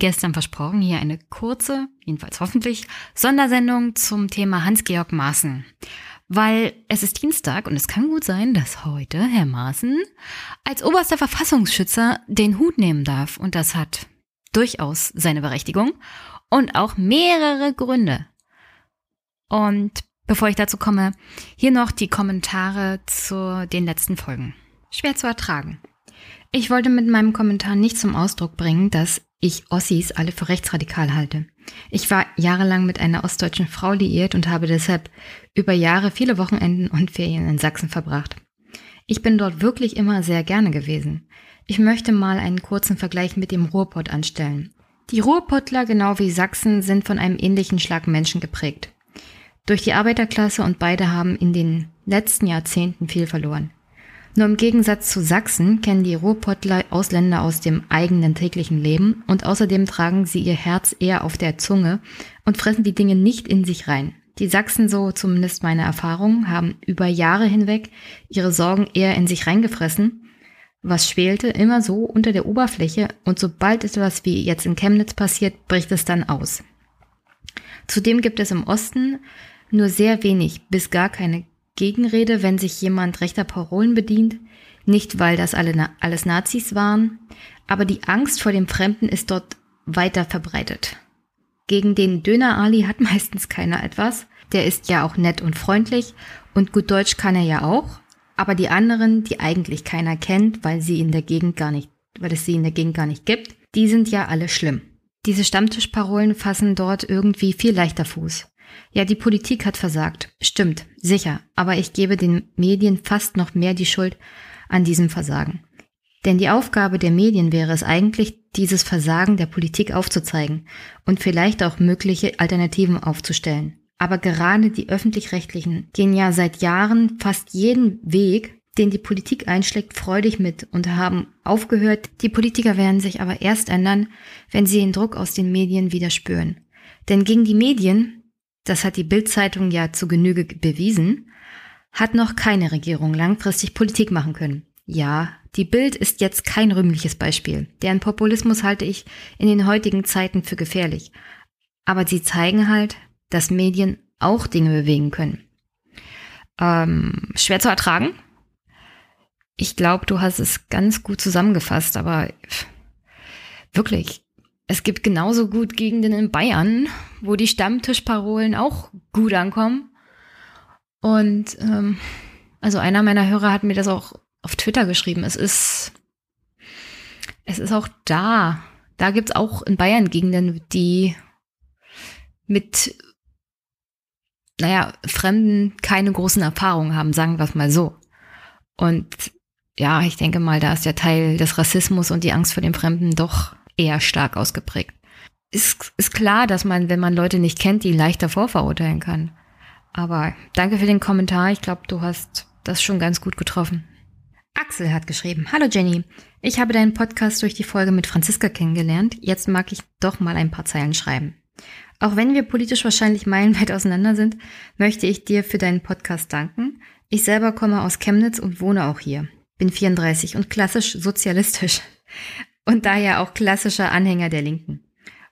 gestern versprochen, hier eine kurze, jedenfalls hoffentlich, Sondersendung zum Thema Hans-Georg Maaßen. Weil es ist Dienstag und es kann gut sein, dass heute Herr Maaßen als oberster Verfassungsschützer den Hut nehmen darf. Und das hat durchaus seine Berechtigung und auch mehrere Gründe. Und bevor ich dazu komme, hier noch die Kommentare zu den letzten Folgen. Schwer zu ertragen. Ich wollte mit meinem Kommentar nicht zum Ausdruck bringen, dass ich Ossis alle für rechtsradikal halte. Ich war jahrelang mit einer ostdeutschen Frau liiert und habe deshalb über Jahre viele Wochenenden und Ferien in Sachsen verbracht. Ich bin dort wirklich immer sehr gerne gewesen. Ich möchte mal einen kurzen Vergleich mit dem Ruhrpott anstellen. Die Ruhrpottler, genau wie Sachsen, sind von einem ähnlichen Schlag Menschen geprägt. Durch die Arbeiterklasse und beide haben in den letzten Jahrzehnten viel verloren. Nur im Gegensatz zu Sachsen kennen die Ruhrpottler Ausländer aus dem eigenen täglichen Leben und außerdem tragen sie ihr Herz eher auf der Zunge und fressen die Dinge nicht in sich rein. Die Sachsen, so zumindest meine Erfahrung, haben über Jahre hinweg ihre Sorgen eher in sich reingefressen, was schwelte immer so unter der Oberfläche und sobald etwas wie jetzt in Chemnitz passiert, bricht es dann aus. Zudem gibt es im Osten nur sehr wenig bis gar keine Gegenrede, wenn sich jemand rechter Parolen bedient, nicht weil das alle, alles Nazis waren, aber die Angst vor dem Fremden ist dort weiter verbreitet. Gegen den Döner Ali hat meistens keiner etwas, der ist ja auch nett und freundlich und gut Deutsch kann er ja auch, aber die anderen, die eigentlich keiner kennt, weil sie in der Gegend gar nicht, weil es sie in der Gegend gar nicht gibt, die sind ja alle schlimm. Diese Stammtischparolen fassen dort irgendwie viel leichter Fuß. Ja, die Politik hat versagt. Stimmt, sicher. Aber ich gebe den Medien fast noch mehr die Schuld an diesem Versagen. Denn die Aufgabe der Medien wäre es eigentlich, dieses Versagen der Politik aufzuzeigen und vielleicht auch mögliche Alternativen aufzustellen. Aber gerade die öffentlich-rechtlichen gehen ja seit Jahren fast jeden Weg, den die Politik einschlägt, freudig mit und haben aufgehört. Die Politiker werden sich aber erst ändern, wenn sie den Druck aus den Medien wieder spüren. Denn gegen die Medien, das hat die Bildzeitung ja zu Genüge bewiesen, hat noch keine Regierung langfristig Politik machen können. Ja, die Bild ist jetzt kein rühmliches Beispiel. Deren Populismus halte ich in den heutigen Zeiten für gefährlich. Aber sie zeigen halt, dass Medien auch Dinge bewegen können. Ähm, schwer zu ertragen? Ich glaube, du hast es ganz gut zusammengefasst, aber wirklich, es gibt genauso gut Gegenden in Bayern, wo die Stammtischparolen auch gut ankommen. Und ähm, also einer meiner Hörer hat mir das auch auf Twitter geschrieben. Es ist, es ist auch da. Da gibt's auch in Bayern Gegenden, die mit, naja, Fremden keine großen Erfahrungen haben, sagen wir es mal so. Und ja, ich denke mal, da ist der Teil des Rassismus und die Angst vor dem Fremden doch eher stark ausgeprägt. Ist, ist klar, dass man, wenn man Leute nicht kennt, die leichter vorverurteilen kann. Aber danke für den Kommentar. Ich glaube, du hast das schon ganz gut getroffen. Axel hat geschrieben, Hallo Jenny, ich habe deinen Podcast durch die Folge mit Franziska kennengelernt. Jetzt mag ich doch mal ein paar Zeilen schreiben. Auch wenn wir politisch wahrscheinlich meilenweit auseinander sind, möchte ich dir für deinen Podcast danken. Ich selber komme aus Chemnitz und wohne auch hier. Bin 34 und klassisch sozialistisch und daher auch klassischer Anhänger der Linken.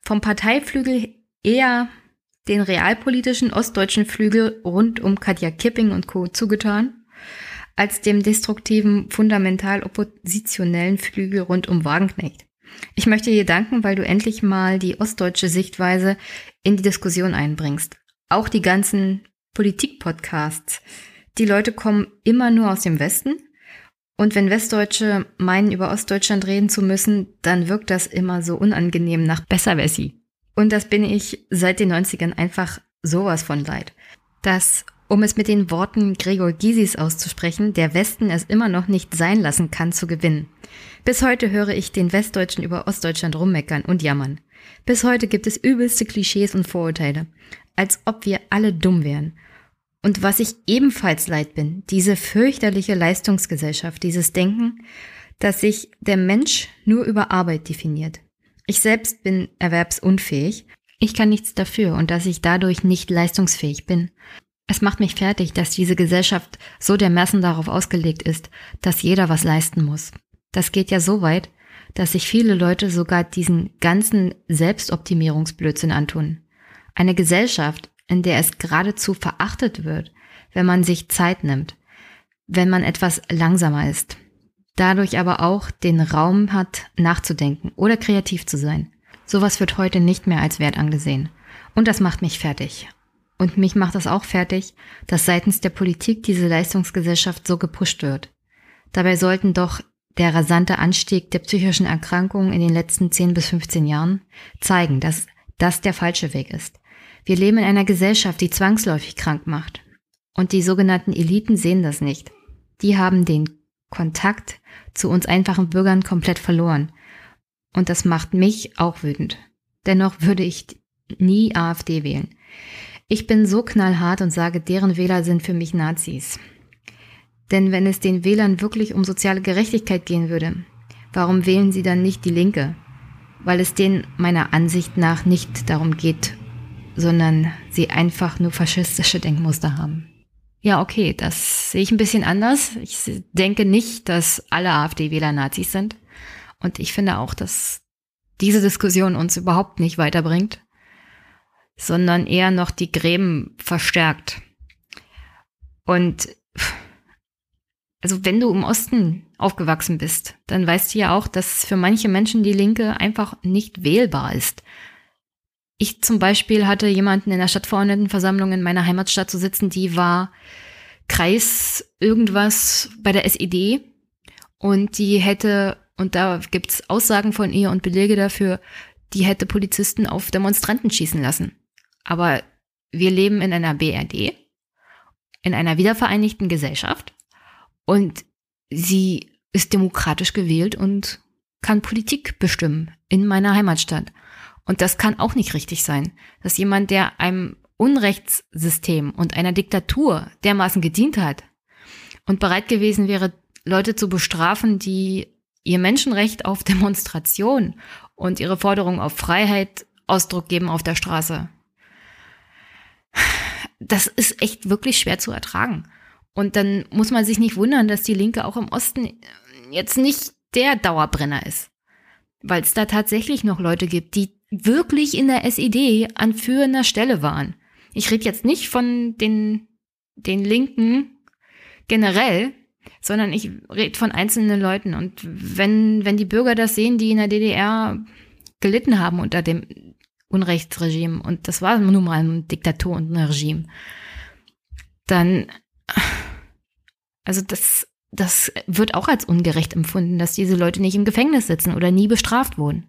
Vom Parteiflügel eher den realpolitischen ostdeutschen Flügel rund um Katja Kipping und Co. zugetan, als dem destruktiven, fundamental oppositionellen Flügel rund um Wagenknecht. Ich möchte dir danken, weil du endlich mal die ostdeutsche Sichtweise in die Diskussion einbringst. Auch die ganzen Politik-Podcasts. Die Leute kommen immer nur aus dem Westen und wenn Westdeutsche meinen, über Ostdeutschland reden zu müssen, dann wirkt das immer so unangenehm nach Besserwessi. Und das bin ich seit den 90ern einfach sowas von leid. Dass, um es mit den Worten Gregor Gysis auszusprechen, der Westen es immer noch nicht sein lassen kann zu gewinnen. Bis heute höre ich den Westdeutschen über Ostdeutschland rummeckern und jammern. Bis heute gibt es übelste Klischees und Vorurteile. Als ob wir alle dumm wären. Und was ich ebenfalls leid bin, diese fürchterliche Leistungsgesellschaft, dieses Denken, dass sich der Mensch nur über Arbeit definiert. Ich selbst bin erwerbsunfähig. Ich kann nichts dafür und dass ich dadurch nicht leistungsfähig bin. Es macht mich fertig, dass diese Gesellschaft so dermaßen darauf ausgelegt ist, dass jeder was leisten muss. Das geht ja so weit, dass sich viele Leute sogar diesen ganzen Selbstoptimierungsblödsinn antun. Eine Gesellschaft, in der es geradezu verachtet wird, wenn man sich Zeit nimmt, wenn man etwas langsamer ist, dadurch aber auch den Raum hat, nachzudenken oder kreativ zu sein. Sowas wird heute nicht mehr als wert angesehen. Und das macht mich fertig. Und mich macht das auch fertig, dass seitens der Politik diese Leistungsgesellschaft so gepusht wird. Dabei sollten doch der rasante Anstieg der psychischen Erkrankungen in den letzten 10 bis 15 Jahren zeigen, dass das der falsche Weg ist. Wir leben in einer Gesellschaft, die zwangsläufig krank macht. Und die sogenannten Eliten sehen das nicht. Die haben den Kontakt zu uns einfachen Bürgern komplett verloren. Und das macht mich auch wütend. Dennoch würde ich nie AfD wählen. Ich bin so knallhart und sage, deren Wähler sind für mich Nazis. Denn wenn es den Wählern wirklich um soziale Gerechtigkeit gehen würde, warum wählen sie dann nicht die Linke? Weil es denen meiner Ansicht nach nicht darum geht, sondern sie einfach nur faschistische Denkmuster haben. Ja, okay, das sehe ich ein bisschen anders. Ich denke nicht, dass alle AfD-Wähler Nazis sind. Und ich finde auch, dass diese Diskussion uns überhaupt nicht weiterbringt, sondern eher noch die Gräben verstärkt. Und also wenn du im Osten aufgewachsen bist, dann weißt du ja auch, dass für manche Menschen die Linke einfach nicht wählbar ist. Ich zum Beispiel hatte jemanden in der Stadtverordnetenversammlung in meiner Heimatstadt zu sitzen, die war Kreis irgendwas bei der SED und die hätte, und da gibt's Aussagen von ihr und Belege dafür, die hätte Polizisten auf Demonstranten schießen lassen. Aber wir leben in einer BRD, in einer wiedervereinigten Gesellschaft und sie ist demokratisch gewählt und kann Politik bestimmen in meiner Heimatstadt. Und das kann auch nicht richtig sein, dass jemand, der einem Unrechtssystem und einer Diktatur dermaßen gedient hat und bereit gewesen wäre, Leute zu bestrafen, die ihr Menschenrecht auf Demonstration und ihre Forderung auf Freiheit Ausdruck geben auf der Straße. Das ist echt wirklich schwer zu ertragen. Und dann muss man sich nicht wundern, dass die Linke auch im Osten jetzt nicht der Dauerbrenner ist. Weil es da tatsächlich noch Leute gibt, die wirklich in der SED an führender Stelle waren. Ich rede jetzt nicht von den, den Linken generell, sondern ich rede von einzelnen Leuten. Und wenn, wenn die Bürger das sehen, die in der DDR gelitten haben unter dem Unrechtsregime, und das war nun mal ein Diktatur und ein Regime, dann, also das, das wird auch als ungerecht empfunden, dass diese Leute nicht im Gefängnis sitzen oder nie bestraft wurden.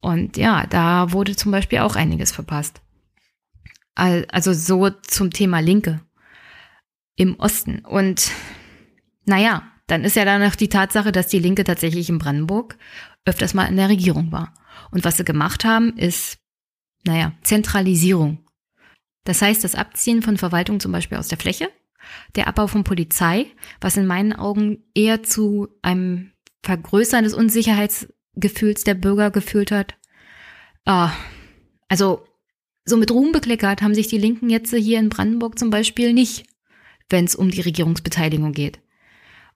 Und ja, da wurde zum Beispiel auch einiges verpasst. Also so zum Thema Linke im Osten. Und naja, dann ist ja dann noch die Tatsache, dass die Linke tatsächlich in Brandenburg öfters mal in der Regierung war. Und was sie gemacht haben, ist, naja, Zentralisierung. Das heißt, das Abziehen von Verwaltung zum Beispiel aus der Fläche, der Abbau von Polizei, was in meinen Augen eher zu einem Vergrößern des Unsicherheitsgefühls der Bürger geführt hat. Ah, also so mit Ruhm bekleckert haben sich die Linken jetzt hier in Brandenburg zum Beispiel nicht, wenn es um die Regierungsbeteiligung geht.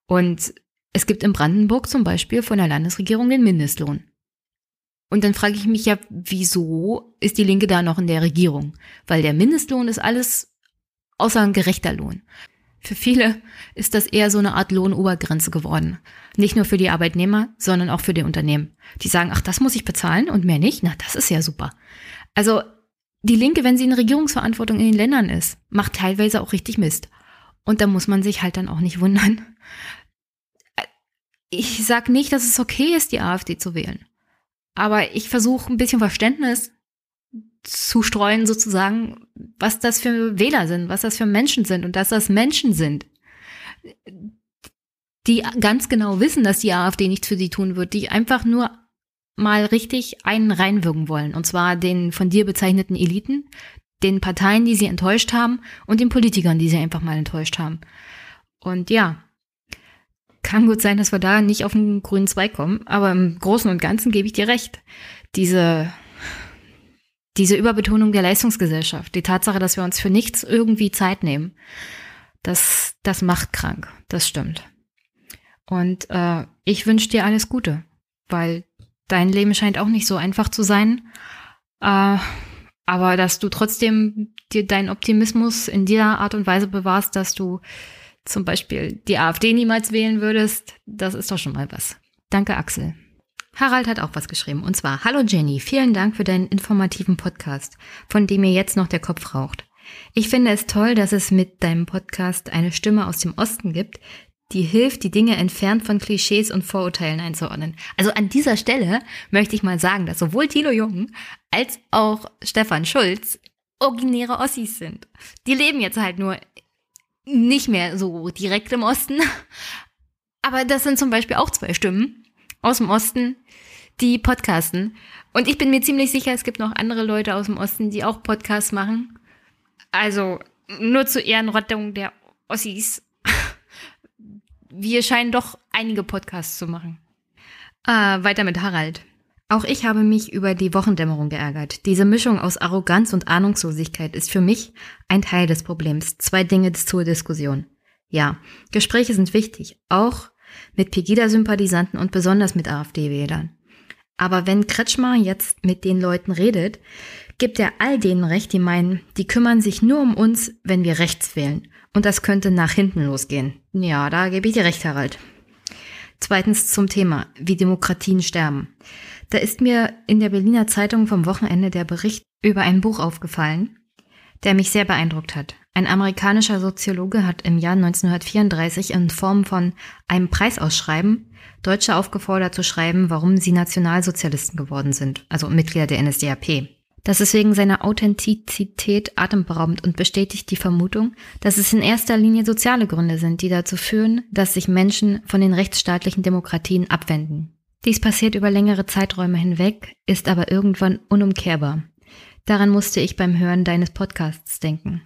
Und es gibt in Brandenburg zum Beispiel von der Landesregierung den Mindestlohn. Und dann frage ich mich ja, wieso ist die Linke da noch in der Regierung? Weil der Mindestlohn ist alles außer ein gerechter Lohn. Für viele ist das eher so eine Art Lohnobergrenze geworden. Nicht nur für die Arbeitnehmer, sondern auch für die Unternehmen. Die sagen, ach, das muss ich bezahlen und mehr nicht? Na, das ist ja super. Also die Linke, wenn sie in Regierungsverantwortung in den Ländern ist, macht teilweise auch richtig Mist. Und da muss man sich halt dann auch nicht wundern. Ich sag nicht, dass es okay ist, die AfD zu wählen. Aber ich versuche ein bisschen Verständnis zu streuen, sozusagen, was das für Wähler sind, was das für Menschen sind und dass das Menschen sind, die ganz genau wissen, dass die AfD nichts für sie tun wird, die einfach nur mal richtig einen reinwirken wollen. Und zwar den von dir bezeichneten Eliten, den Parteien, die sie enttäuscht haben und den Politikern, die sie einfach mal enttäuscht haben. Und ja, kann gut sein, dass wir da nicht auf den grünen Zweig kommen, aber im Großen und Ganzen gebe ich dir recht. Diese, diese Überbetonung der Leistungsgesellschaft, die Tatsache, dass wir uns für nichts irgendwie Zeit nehmen, das, das macht krank. Das stimmt. Und äh, ich wünsche dir alles Gute weil dein Leben scheint auch nicht so einfach zu sein. Äh, aber dass du trotzdem dir deinen Optimismus in dieser Art und Weise bewahrst, dass du zum Beispiel die AfD niemals wählen würdest, das ist doch schon mal was. Danke, Axel. Harald hat auch was geschrieben. Und zwar, hallo Jenny, vielen Dank für deinen informativen Podcast, von dem mir jetzt noch der Kopf raucht. Ich finde es toll, dass es mit deinem Podcast eine Stimme aus dem Osten gibt, die hilft, die Dinge entfernt von Klischees und Vorurteilen einzuordnen. Also an dieser Stelle möchte ich mal sagen, dass sowohl Thilo Jung als auch Stefan Schulz originäre Ossis sind. Die leben jetzt halt nur nicht mehr so direkt im Osten. Aber das sind zum Beispiel auch zwei Stimmen aus dem Osten, die podcasten. Und ich bin mir ziemlich sicher, es gibt noch andere Leute aus dem Osten, die auch Podcasts machen. Also nur zur Ehrenrettung der Ossis. Wir scheinen doch einige Podcasts zu machen. Äh, weiter mit Harald. Auch ich habe mich über die Wochendämmerung geärgert. Diese Mischung aus Arroganz und Ahnungslosigkeit ist für mich ein Teil des Problems. Zwei Dinge zur Diskussion. Ja, Gespräche sind wichtig, auch mit Pegida-Sympathisanten und besonders mit AfD-Wählern. Aber wenn Kretschmer jetzt mit den Leuten redet, gibt er all denen recht, die meinen, die kümmern sich nur um uns, wenn wir rechts wählen. Und das könnte nach hinten losgehen. Ja, da gebe ich dir recht, Harald. Zweitens zum Thema, wie Demokratien sterben. Da ist mir in der Berliner Zeitung vom Wochenende der Bericht über ein Buch aufgefallen, der mich sehr beeindruckt hat. Ein amerikanischer Soziologe hat im Jahr 1934 in Form von einem Preisausschreiben Deutsche aufgefordert zu schreiben, warum sie Nationalsozialisten geworden sind, also Mitglieder der NSDAP. Das ist wegen seiner Authentizität atemberaubend und bestätigt die Vermutung, dass es in erster Linie soziale Gründe sind, die dazu führen, dass sich Menschen von den rechtsstaatlichen Demokratien abwenden. Dies passiert über längere Zeiträume hinweg, ist aber irgendwann unumkehrbar. Daran musste ich beim Hören deines Podcasts denken.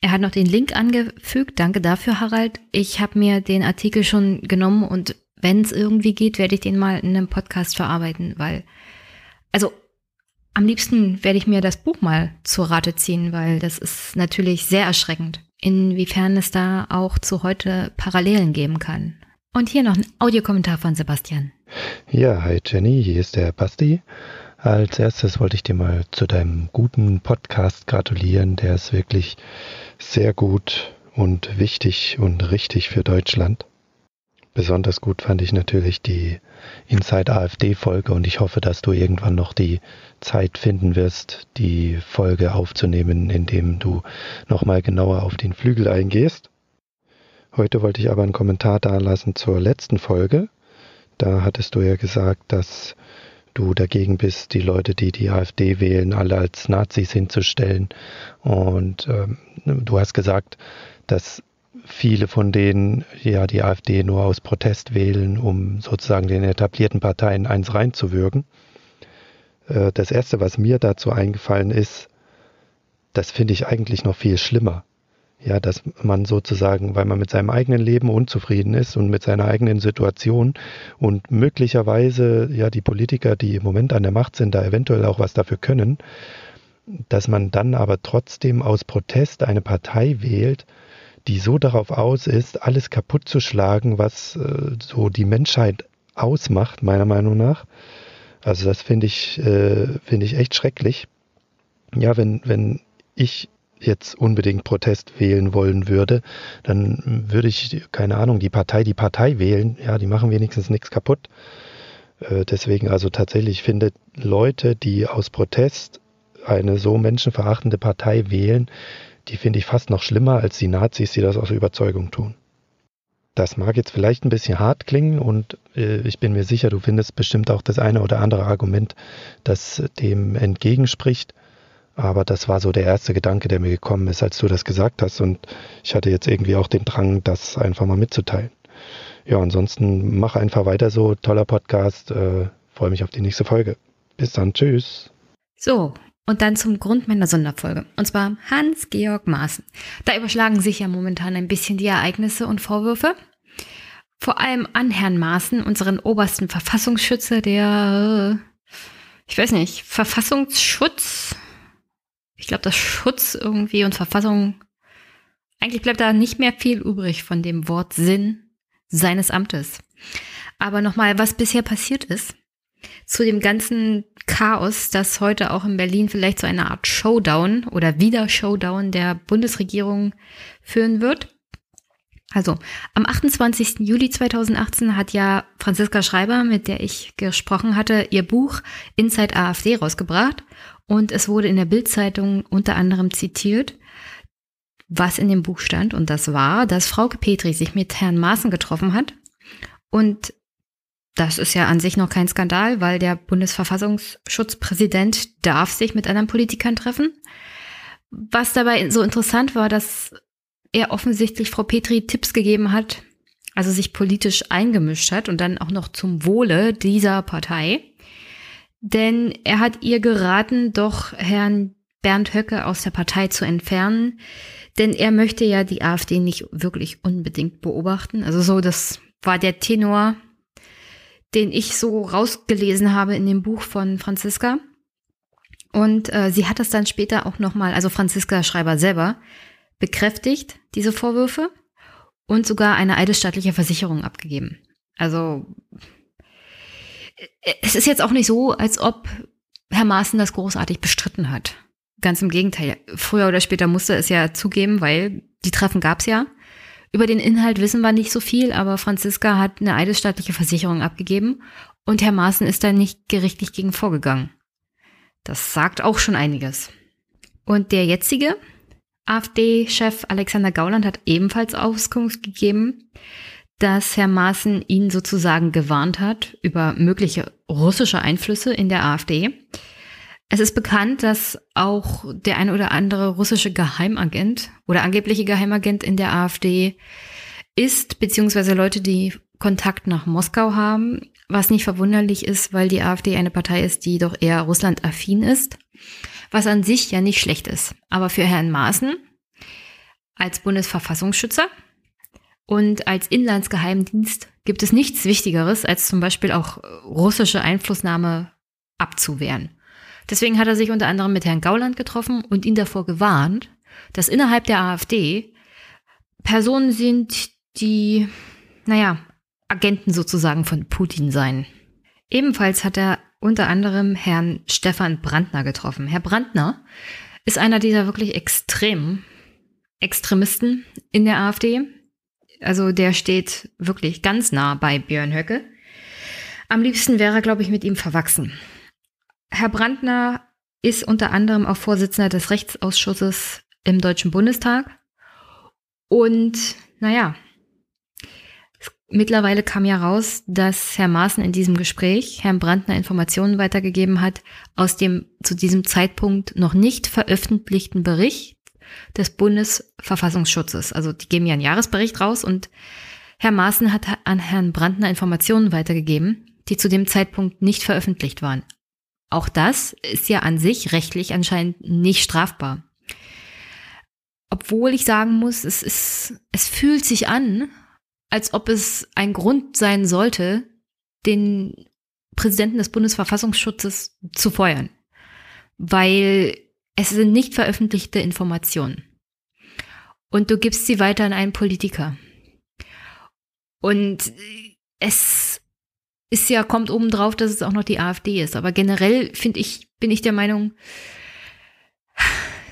Er hat noch den Link angefügt. Danke dafür, Harald. Ich habe mir den Artikel schon genommen und wenn es irgendwie geht, werde ich den mal in einem Podcast verarbeiten, weil, also am liebsten werde ich mir das Buch mal zur Rate ziehen, weil das ist natürlich sehr erschreckend, inwiefern es da auch zu heute Parallelen geben kann. Und hier noch ein Audiokommentar von Sebastian. Ja, hi Jenny, hier ist der Basti. Als erstes wollte ich dir mal zu deinem guten Podcast gratulieren. Der ist wirklich sehr gut und wichtig und richtig für Deutschland. Besonders gut fand ich natürlich die Inside AfD Folge und ich hoffe, dass du irgendwann noch die Zeit finden wirst, die Folge aufzunehmen, indem du nochmal genauer auf den Flügel eingehst. Heute wollte ich aber einen Kommentar dalassen zur letzten Folge. Da hattest du ja gesagt, dass du dagegen bist, die Leute, die die AfD wählen, alle als Nazis hinzustellen. Und ähm, du hast gesagt, dass viele von denen ja die AfD nur aus Protest wählen, um sozusagen den etablierten Parteien eins reinzuwürgen. Äh, das Erste, was mir dazu eingefallen ist, das finde ich eigentlich noch viel schlimmer. Ja, dass man sozusagen, weil man mit seinem eigenen Leben unzufrieden ist und mit seiner eigenen Situation und möglicherweise ja die Politiker, die im Moment an der Macht sind, da eventuell auch was dafür können, dass man dann aber trotzdem aus Protest eine Partei wählt, die so darauf aus ist, alles kaputt zu schlagen, was äh, so die Menschheit ausmacht, meiner Meinung nach. Also das finde ich, äh, finde ich echt schrecklich. Ja, wenn, wenn ich jetzt unbedingt Protest wählen wollen würde, dann würde ich, keine Ahnung, die Partei, die Partei wählen. Ja, die machen wenigstens nichts kaputt. Äh, deswegen also tatsächlich finde Leute, die aus Protest eine so menschenverachtende Partei wählen, die finde ich fast noch schlimmer als die Nazis, die das aus Überzeugung tun. Das mag jetzt vielleicht ein bisschen hart klingen und äh, ich bin mir sicher, du findest bestimmt auch das eine oder andere Argument, das dem entgegenspricht. Aber das war so der erste Gedanke, der mir gekommen ist, als du das gesagt hast. Und ich hatte jetzt irgendwie auch den Drang, das einfach mal mitzuteilen. Ja, ansonsten mach einfach weiter so. Toller Podcast. Äh, Freue mich auf die nächste Folge. Bis dann. Tschüss. So, und dann zum Grund meiner Sonderfolge. Und zwar Hans-Georg Maaßen. Da überschlagen sich ja momentan ein bisschen die Ereignisse und Vorwürfe. Vor allem an Herrn Maaßen, unseren obersten Verfassungsschützer, der, ich weiß nicht, Verfassungsschutz. Ich glaube, das Schutz irgendwie und Verfassung. Eigentlich bleibt da nicht mehr viel übrig von dem Wort Sinn seines Amtes. Aber nochmal, was bisher passiert ist, zu dem ganzen Chaos, das heute auch in Berlin vielleicht zu einer Art Showdown oder wieder Showdown der Bundesregierung führen wird. Also am 28. Juli 2018 hat ja Franziska Schreiber, mit der ich gesprochen hatte, ihr Buch Inside AfD rausgebracht und es wurde in der Bildzeitung unter anderem zitiert, was in dem Buch stand und das war, dass Frau Petri sich mit Herrn Maaßen getroffen hat und das ist ja an sich noch kein Skandal, weil der Bundesverfassungsschutzpräsident darf sich mit anderen Politikern treffen. Was dabei so interessant war, dass er offensichtlich Frau Petri Tipps gegeben hat, also sich politisch eingemischt hat und dann auch noch zum Wohle dieser Partei. Denn er hat ihr geraten, doch Herrn Bernd Höcke aus der Partei zu entfernen, denn er möchte ja die AfD nicht wirklich unbedingt beobachten. Also so, das war der Tenor, den ich so rausgelesen habe in dem Buch von Franziska. Und äh, sie hat das dann später auch nochmal, also Franziska Schreiber selber, bekräftigt, diese Vorwürfe, und sogar eine eidesstattliche Versicherung abgegeben. Also es ist jetzt auch nicht so, als ob Herr Maaßen das großartig bestritten hat. Ganz im Gegenteil. Früher oder später musste es ja zugeben, weil die Treffen gab es ja. Über den Inhalt wissen wir nicht so viel, aber Franziska hat eine eidesstattliche Versicherung abgegeben und Herr Maaßen ist da nicht gerichtlich gegen vorgegangen. Das sagt auch schon einiges. Und der jetzige, AfD-Chef Alexander Gauland hat ebenfalls Auskunft gegeben, dass Herr Maaßen ihn sozusagen gewarnt hat über mögliche russische Einflüsse in der AfD. Es ist bekannt, dass auch der eine oder andere russische Geheimagent oder angebliche Geheimagent in der AfD ist, beziehungsweise Leute, die Kontakt nach Moskau haben, was nicht verwunderlich ist, weil die AfD eine Partei ist, die doch eher russlandaffin ist was an sich ja nicht schlecht ist. Aber für Herrn Maaßen als Bundesverfassungsschützer und als Inlandsgeheimdienst gibt es nichts Wichtigeres, als zum Beispiel auch russische Einflussnahme abzuwehren. Deswegen hat er sich unter anderem mit Herrn Gauland getroffen und ihn davor gewarnt, dass innerhalb der AfD Personen sind, die, naja, Agenten sozusagen von Putin seien. Ebenfalls hat er unter anderem Herrn Stefan Brandner getroffen. Herr Brandner ist einer dieser wirklich extremen Extremisten in der AfD. Also der steht wirklich ganz nah bei Björn Höcke. Am liebsten wäre er, glaube ich, mit ihm verwachsen. Herr Brandner ist unter anderem auch Vorsitzender des Rechtsausschusses im Deutschen Bundestag. Und naja, Mittlerweile kam ja raus, dass Herr Maaßen in diesem Gespräch Herrn Brandner Informationen weitergegeben hat aus dem zu diesem Zeitpunkt noch nicht veröffentlichten Bericht des Bundesverfassungsschutzes. Also die geben ja einen Jahresbericht raus und Herr Maaßen hat an Herrn Brandner Informationen weitergegeben, die zu dem Zeitpunkt nicht veröffentlicht waren. Auch das ist ja an sich rechtlich anscheinend nicht strafbar. Obwohl ich sagen muss, es ist, es fühlt sich an, als ob es ein Grund sein sollte, den Präsidenten des Bundesverfassungsschutzes zu feuern. Weil es sind nicht veröffentlichte Informationen. Und du gibst sie weiter an einen Politiker. Und es ist ja, kommt oben drauf, dass es auch noch die AfD ist. Aber generell finde ich, bin ich der Meinung,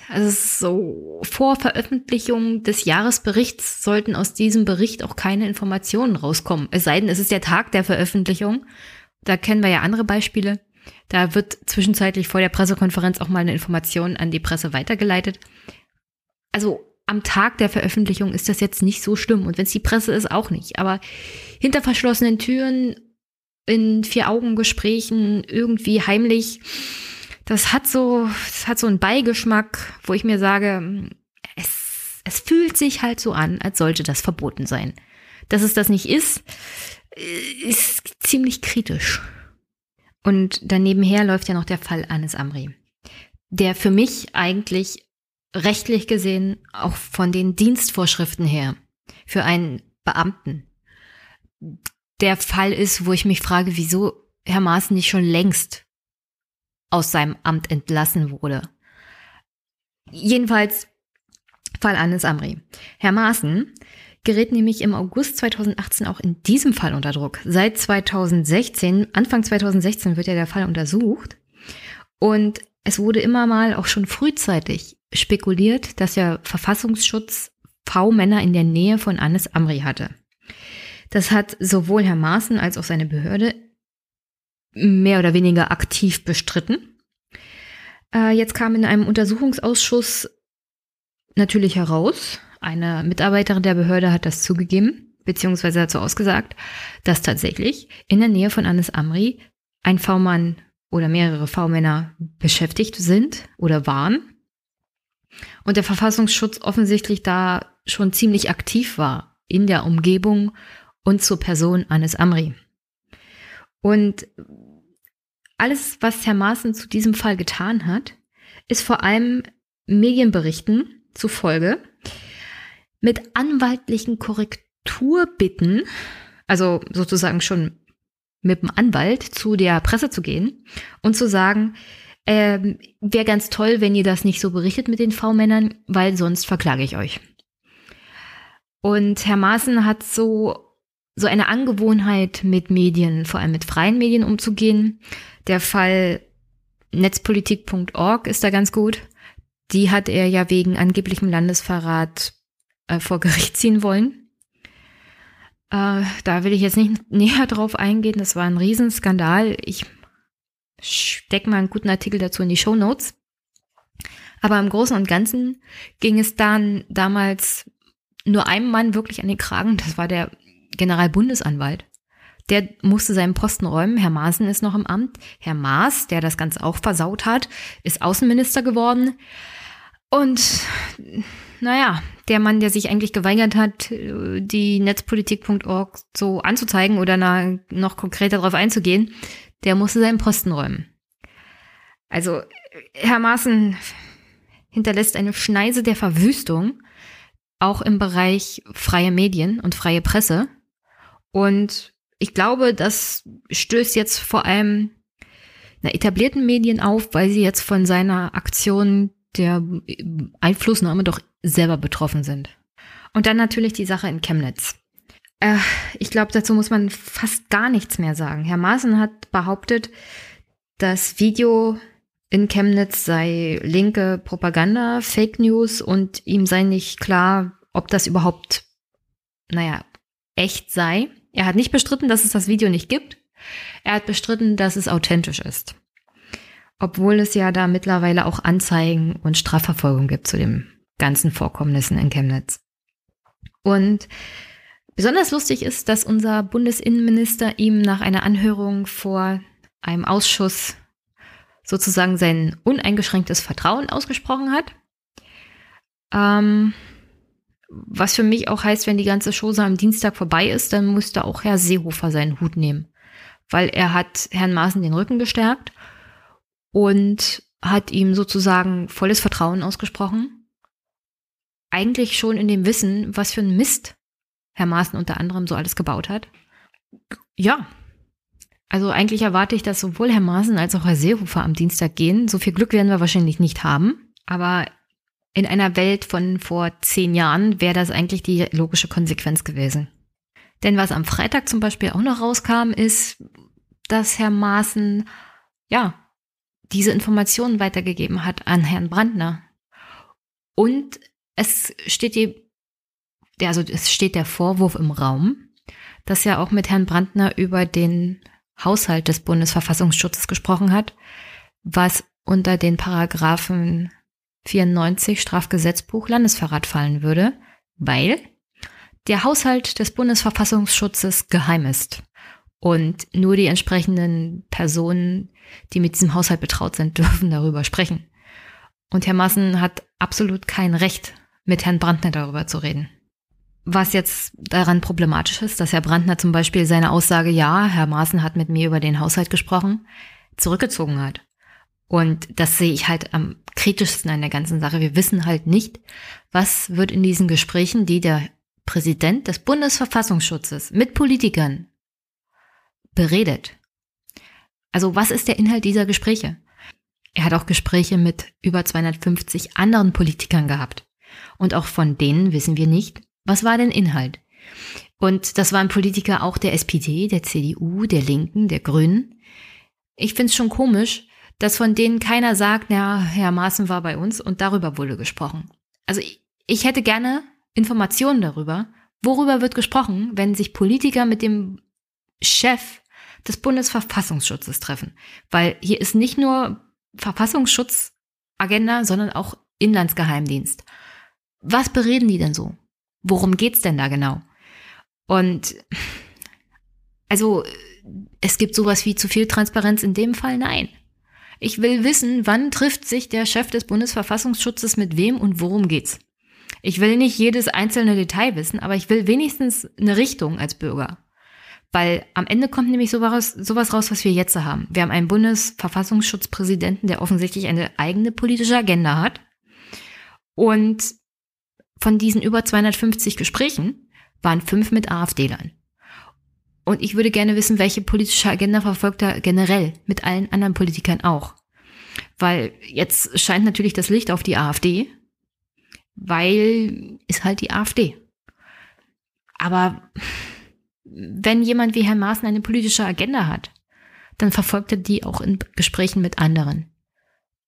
also so vor Veröffentlichung des Jahresberichts sollten aus diesem Bericht auch keine Informationen rauskommen. Es sei denn, es ist der Tag der Veröffentlichung. Da kennen wir ja andere Beispiele. Da wird zwischenzeitlich vor der Pressekonferenz auch mal eine Information an die Presse weitergeleitet. Also am Tag der Veröffentlichung ist das jetzt nicht so schlimm. Und wenn es die Presse ist, auch nicht. Aber hinter verschlossenen Türen, in Vier-Augen-Gesprächen, irgendwie heimlich, das hat so, das hat so einen Beigeschmack, wo ich mir sage, es, es fühlt sich halt so an, als sollte das verboten sein. Dass es das nicht ist, ist ziemlich kritisch. Und daneben her läuft ja noch der Fall Anis Amri, der für mich eigentlich rechtlich gesehen auch von den Dienstvorschriften her für einen Beamten der Fall ist, wo ich mich frage, wieso Herr Maaßen nicht schon längst aus seinem Amt entlassen wurde. Jedenfalls Fall Anis Amri. Herr Maaßen gerät nämlich im August 2018 auch in diesem Fall unter Druck. Seit 2016, Anfang 2016 wird ja der Fall untersucht. Und es wurde immer mal auch schon frühzeitig spekuliert, dass der Verfassungsschutz V-Männer in der Nähe von Anis Amri hatte. Das hat sowohl Herr Maaßen als auch seine Behörde mehr oder weniger aktiv bestritten. Äh, jetzt kam in einem Untersuchungsausschuss natürlich heraus, eine Mitarbeiterin der Behörde hat das zugegeben, beziehungsweise dazu ausgesagt, dass tatsächlich in der Nähe von Anis Amri ein V-Mann oder mehrere V-Männer beschäftigt sind oder waren. Und der Verfassungsschutz offensichtlich da schon ziemlich aktiv war in der Umgebung und zur Person Anis Amri. Und alles, was Herr Maaßen zu diesem Fall getan hat, ist vor allem Medienberichten zufolge mit anwaltlichen Korrekturbitten, also sozusagen schon mit dem Anwalt zu der Presse zu gehen und zu sagen, ähm, wäre ganz toll, wenn ihr das nicht so berichtet mit den V-Männern, weil sonst verklage ich euch. Und Herr Maaßen hat so, so eine Angewohnheit mit Medien, vor allem mit freien Medien umzugehen. Der Fall netzpolitik.org ist da ganz gut. Die hat er ja wegen angeblichem Landesverrat äh, vor Gericht ziehen wollen. Äh, da will ich jetzt nicht näher drauf eingehen. Das war ein Riesenskandal. Ich stecke mal einen guten Artikel dazu in die Show Notes. Aber im Großen und Ganzen ging es dann damals nur einem Mann wirklich an den Kragen. Das war der Generalbundesanwalt. Der musste seinen Posten räumen. Herr Maaßen ist noch im Amt. Herr Maas, der das Ganze auch versaut hat, ist Außenminister geworden. Und naja, der Mann, der sich eigentlich geweigert hat, die netzpolitik.org so anzuzeigen oder noch konkreter darauf einzugehen, der musste seinen Posten räumen. Also, Herr Maaßen hinterlässt eine Schneise der Verwüstung, auch im Bereich freie Medien und freie Presse. Und ich glaube, das stößt jetzt vor allem etablierten Medien auf, weil sie jetzt von seiner Aktion der Einflussnahme doch selber betroffen sind. Und dann natürlich die Sache in Chemnitz. Äh, ich glaube, dazu muss man fast gar nichts mehr sagen. Herr Maaßen hat behauptet, das Video in Chemnitz sei linke Propaganda, Fake News und ihm sei nicht klar, ob das überhaupt, naja, echt sei. Er hat nicht bestritten, dass es das Video nicht gibt. Er hat bestritten, dass es authentisch ist obwohl es ja da mittlerweile auch Anzeigen und Strafverfolgung gibt zu den ganzen Vorkommnissen in Chemnitz. Und besonders lustig ist, dass unser Bundesinnenminister ihm nach einer Anhörung vor einem Ausschuss sozusagen sein uneingeschränktes Vertrauen ausgesprochen hat. Ähm, was für mich auch heißt, wenn die ganze Chose am Dienstag vorbei ist, dann müsste auch Herr Seehofer seinen Hut nehmen. Weil er hat Herrn Maaßen den Rücken gestärkt und hat ihm sozusagen volles Vertrauen ausgesprochen. Eigentlich schon in dem Wissen, was für ein Mist Herr Maaßen unter anderem so alles gebaut hat. Ja. Also eigentlich erwarte ich, dass sowohl Herr Maaßen als auch Herr Seehofer am Dienstag gehen. So viel Glück werden wir wahrscheinlich nicht haben. Aber in einer Welt von vor zehn Jahren wäre das eigentlich die logische Konsequenz gewesen. Denn was am Freitag zum Beispiel auch noch rauskam, ist, dass Herr Maaßen, ja, diese Informationen weitergegeben hat an Herrn Brandner. Und es steht die, also es steht der Vorwurf im Raum, dass er auch mit Herrn Brandner über den Haushalt des Bundesverfassungsschutzes gesprochen hat, was unter den Paragraphen 94 Strafgesetzbuch Landesverrat fallen würde, weil der Haushalt des Bundesverfassungsschutzes geheim ist und nur die entsprechenden Personen, die mit diesem Haushalt betraut sind, dürfen darüber sprechen. Und Herr Maaßen hat absolut kein Recht, mit Herrn Brandner darüber zu reden. Was jetzt daran problematisch ist, dass Herr Brandner zum Beispiel seine Aussage, ja, Herr Maaßen hat mit mir über den Haushalt gesprochen, zurückgezogen hat. Und das sehe ich halt am kritischsten an der ganzen Sache. Wir wissen halt nicht, was wird in diesen Gesprächen, die der Präsident des Bundesverfassungsschutzes mit Politikern beredet. Also was ist der Inhalt dieser Gespräche? Er hat auch Gespräche mit über 250 anderen Politikern gehabt. Und auch von denen wissen wir nicht, Was war denn Inhalt? Und das waren Politiker auch der SPD, der CDU, der Linken, der Grünen. Ich finde es schon komisch, dass von denen keiner sagt, ja, Herr Maaßen war bei uns und darüber wurde gesprochen. Also ich, ich hätte gerne Informationen darüber, worüber wird gesprochen, wenn sich Politiker mit dem Chef des Bundesverfassungsschutzes treffen. Weil hier ist nicht nur Verfassungsschutzagenda, sondern auch Inlandsgeheimdienst. Was bereden die denn so? Worum geht's denn da genau? Und also es gibt sowas wie zu viel Transparenz in dem Fall? Nein. Ich will wissen, wann trifft sich der Chef des Bundesverfassungsschutzes mit wem und worum geht's. Ich will nicht jedes einzelne Detail wissen, aber ich will wenigstens eine Richtung als Bürger. Weil am Ende kommt nämlich sowas, sowas raus, was wir jetzt haben. Wir haben einen Bundesverfassungsschutzpräsidenten, der offensichtlich eine eigene politische Agenda hat. Und von diesen über 250 Gesprächen waren fünf mit AfD-Lern. Und ich würde gerne wissen, welche politische Agenda verfolgt er generell mit allen anderen Politikern auch. Weil jetzt scheint natürlich das Licht auf die AfD, weil ist halt die AfD. Aber wenn jemand wie Herr Maaßen eine politische Agenda hat, dann verfolgt er die auch in Gesprächen mit anderen.